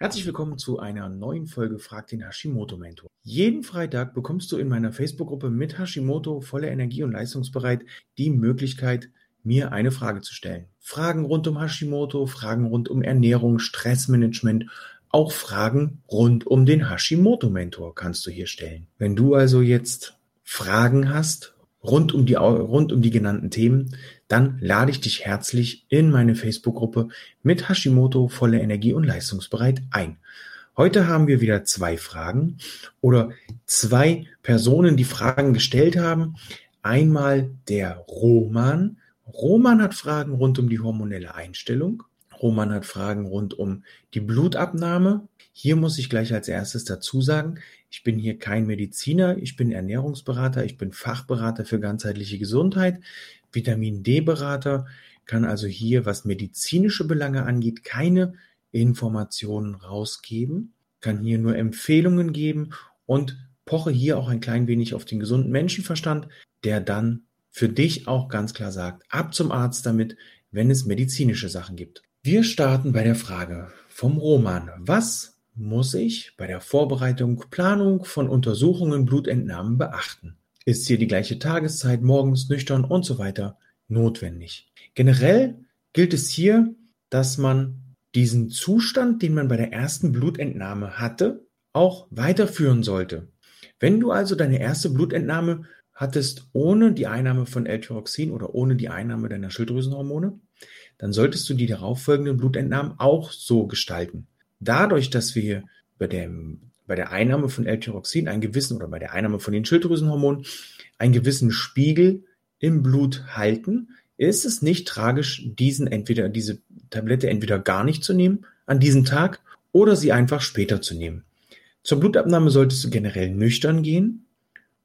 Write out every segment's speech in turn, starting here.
Herzlich willkommen zu einer neuen Folge Frag den Hashimoto Mentor. Jeden Freitag bekommst du in meiner Facebook-Gruppe mit Hashimoto voller Energie und leistungsbereit die Möglichkeit, mir eine Frage zu stellen. Fragen rund um Hashimoto, Fragen rund um Ernährung, Stressmanagement, auch Fragen rund um den Hashimoto Mentor kannst du hier stellen. Wenn du also jetzt Fragen hast rund um die, rund um die genannten Themen, dann lade ich dich herzlich in meine Facebook-Gruppe mit Hashimoto volle Energie und leistungsbereit ein. Heute haben wir wieder zwei Fragen oder zwei Personen, die Fragen gestellt haben. Einmal der Roman. Roman hat Fragen rund um die hormonelle Einstellung. Roman hat Fragen rund um die Blutabnahme. Hier muss ich gleich als erstes dazu sagen, ich bin hier kein Mediziner, ich bin Ernährungsberater, ich bin Fachberater für ganzheitliche Gesundheit. Vitamin D-Berater, kann also hier, was medizinische Belange angeht, keine Informationen rausgeben, kann hier nur Empfehlungen geben und poche hier auch ein klein wenig auf den gesunden Menschenverstand, der dann für dich auch ganz klar sagt, ab zum Arzt damit, wenn es medizinische Sachen gibt. Wir starten bei der Frage vom Roman. Was muss ich bei der Vorbereitung, Planung von Untersuchungen, Blutentnahmen beachten? Ist hier die gleiche Tageszeit, morgens nüchtern und so weiter notwendig. Generell gilt es hier, dass man diesen Zustand, den man bei der ersten Blutentnahme hatte, auch weiterführen sollte. Wenn du also deine erste Blutentnahme hattest ohne die Einnahme von L-Tyroxin oder ohne die Einnahme deiner Schilddrüsenhormone, dann solltest du die darauffolgenden Blutentnahmen auch so gestalten. Dadurch, dass wir bei dem bei der Einnahme von L-Tyroxin einen gewissen oder bei der Einnahme von den Schilddrüsenhormonen einen gewissen Spiegel im Blut halten, ist es nicht tragisch, diesen entweder diese Tablette entweder gar nicht zu nehmen an diesem Tag oder sie einfach später zu nehmen. Zur Blutabnahme solltest du generell nüchtern gehen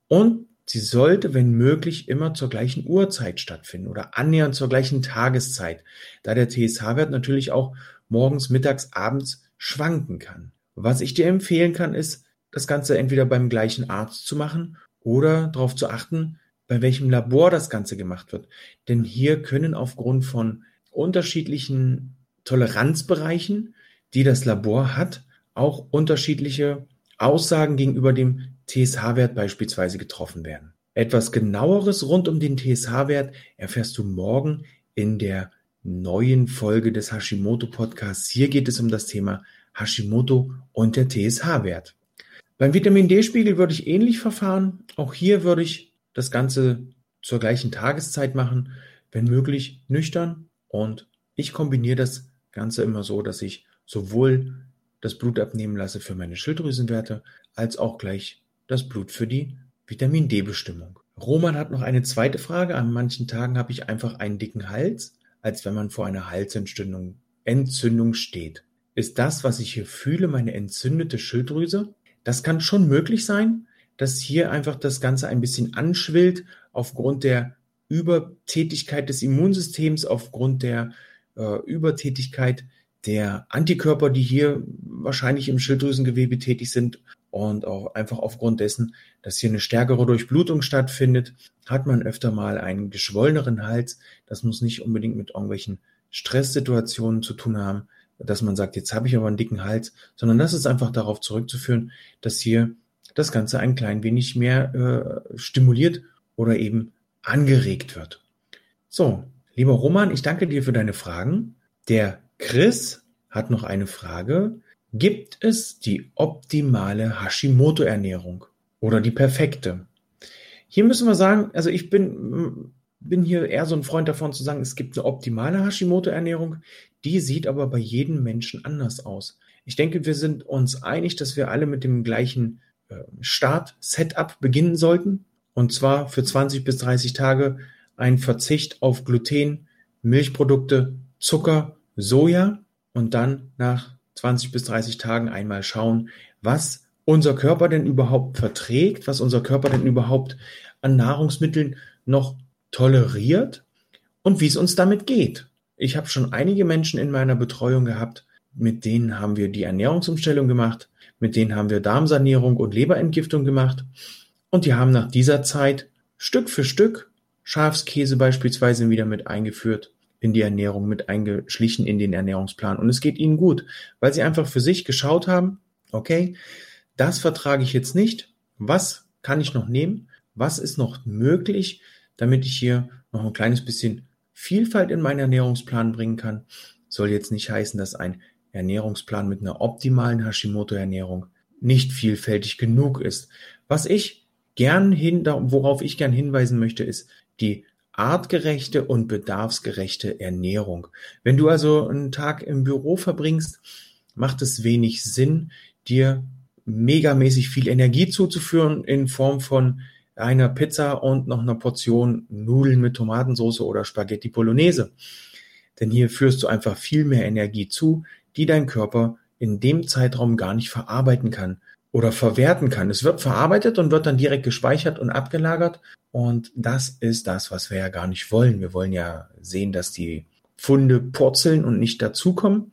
und sie sollte, wenn möglich, immer zur gleichen Uhrzeit stattfinden oder annähernd zur gleichen Tageszeit, da der TSH-Wert natürlich auch morgens, mittags, abends schwanken kann. Was ich dir empfehlen kann, ist, das Ganze entweder beim gleichen Arzt zu machen oder darauf zu achten, bei welchem Labor das Ganze gemacht wird. Denn hier können aufgrund von unterschiedlichen Toleranzbereichen, die das Labor hat, auch unterschiedliche Aussagen gegenüber dem TSH-Wert beispielsweise getroffen werden. Etwas genaueres rund um den TSH-Wert erfährst du morgen in der neuen Folge des Hashimoto Podcasts. Hier geht es um das Thema Hashimoto und der TSH-Wert. Beim Vitamin D-Spiegel würde ich ähnlich verfahren. Auch hier würde ich das Ganze zur gleichen Tageszeit machen, wenn möglich nüchtern. Und ich kombiniere das Ganze immer so, dass ich sowohl das Blut abnehmen lasse für meine Schilddrüsenwerte, als auch gleich das Blut für die Vitamin D-Bestimmung. Roman hat noch eine zweite Frage. An manchen Tagen habe ich einfach einen dicken Hals, als wenn man vor einer Halsentzündung Entzündung steht. Ist das, was ich hier fühle, meine entzündete Schilddrüse? Das kann schon möglich sein, dass hier einfach das Ganze ein bisschen anschwillt aufgrund der Übertätigkeit des Immunsystems, aufgrund der äh, Übertätigkeit der Antikörper, die hier wahrscheinlich im Schilddrüsengewebe tätig sind und auch einfach aufgrund dessen, dass hier eine stärkere Durchblutung stattfindet, hat man öfter mal einen geschwolleneren Hals. Das muss nicht unbedingt mit irgendwelchen Stresssituationen zu tun haben dass man sagt, jetzt habe ich aber einen dicken Hals, sondern das ist einfach darauf zurückzuführen, dass hier das Ganze ein klein wenig mehr äh, stimuliert oder eben angeregt wird. So, lieber Roman, ich danke dir für deine Fragen. Der Chris hat noch eine Frage. Gibt es die optimale Hashimoto-Ernährung oder die perfekte? Hier müssen wir sagen, also ich bin bin hier eher so ein Freund davon zu sagen, es gibt eine optimale Hashimoto-Ernährung, die sieht aber bei jedem Menschen anders aus. Ich denke, wir sind uns einig, dass wir alle mit dem gleichen äh, Start-Setup beginnen sollten. Und zwar für 20 bis 30 Tage ein Verzicht auf Gluten, Milchprodukte, Zucker, Soja und dann nach 20 bis 30 Tagen einmal schauen, was unser Körper denn überhaupt verträgt, was unser Körper denn überhaupt an Nahrungsmitteln noch toleriert und wie es uns damit geht. Ich habe schon einige Menschen in meiner Betreuung gehabt, mit denen haben wir die Ernährungsumstellung gemacht, mit denen haben wir Darmsanierung und Leberentgiftung gemacht. Und die haben nach dieser Zeit Stück für Stück Schafskäse beispielsweise wieder mit eingeführt in die Ernährung mit eingeschlichen in den Ernährungsplan. Und es geht ihnen gut, weil sie einfach für sich geschaut haben, okay, das vertrage ich jetzt nicht, was kann ich noch nehmen, was ist noch möglich, damit ich hier noch ein kleines bisschen Vielfalt in meinen Ernährungsplan bringen kann. Soll jetzt nicht heißen, dass ein Ernährungsplan mit einer optimalen Hashimoto-Ernährung nicht vielfältig genug ist. Was ich gern hin, worauf ich gern hinweisen möchte, ist die artgerechte und bedarfsgerechte Ernährung. Wenn du also einen Tag im Büro verbringst, macht es wenig Sinn, dir megamäßig viel Energie zuzuführen in Form von einer Pizza und noch einer Portion Nudeln mit Tomatensauce oder Spaghetti Bolognese. Denn hier führst du einfach viel mehr Energie zu, die dein Körper in dem Zeitraum gar nicht verarbeiten kann oder verwerten kann. Es wird verarbeitet und wird dann direkt gespeichert und abgelagert. Und das ist das, was wir ja gar nicht wollen. Wir wollen ja sehen, dass die Funde purzeln und nicht dazukommen.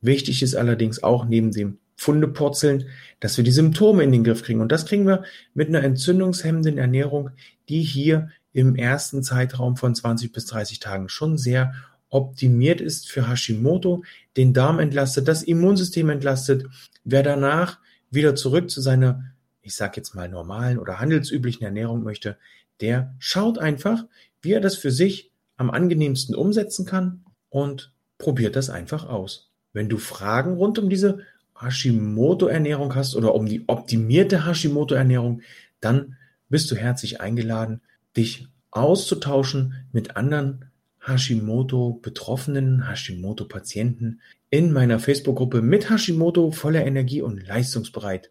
Wichtig ist allerdings auch neben dem Funde purzeln, dass wir die Symptome in den Griff kriegen. Und das kriegen wir mit einer entzündungshemmenden Ernährung, die hier im ersten Zeitraum von 20 bis 30 Tagen schon sehr optimiert ist für Hashimoto, den Darm entlastet, das Immunsystem entlastet. Wer danach wieder zurück zu seiner, ich sag jetzt mal normalen oder handelsüblichen Ernährung möchte, der schaut einfach, wie er das für sich am angenehmsten umsetzen kann und probiert das einfach aus. Wenn du Fragen rund um diese Hashimoto-Ernährung hast oder um die optimierte Hashimoto-Ernährung, dann bist du herzlich eingeladen, dich auszutauschen mit anderen Hashimoto-Betroffenen, Hashimoto-Patienten in meiner Facebook-Gruppe mit Hashimoto voller Energie und leistungsbereit.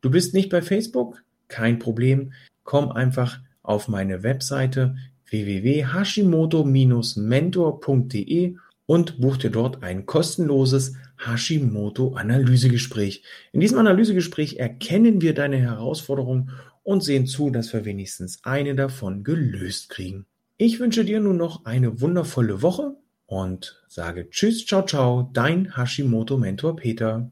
Du bist nicht bei Facebook? Kein Problem. Komm einfach auf meine Webseite www.hashimoto-mentor.de und buch dir dort ein kostenloses Hashimoto-Analysegespräch. In diesem Analysegespräch erkennen wir deine Herausforderungen und sehen zu, dass wir wenigstens eine davon gelöst kriegen. Ich wünsche dir nun noch eine wundervolle Woche und sage Tschüss, ciao, ciao, dein Hashimoto-Mentor Peter.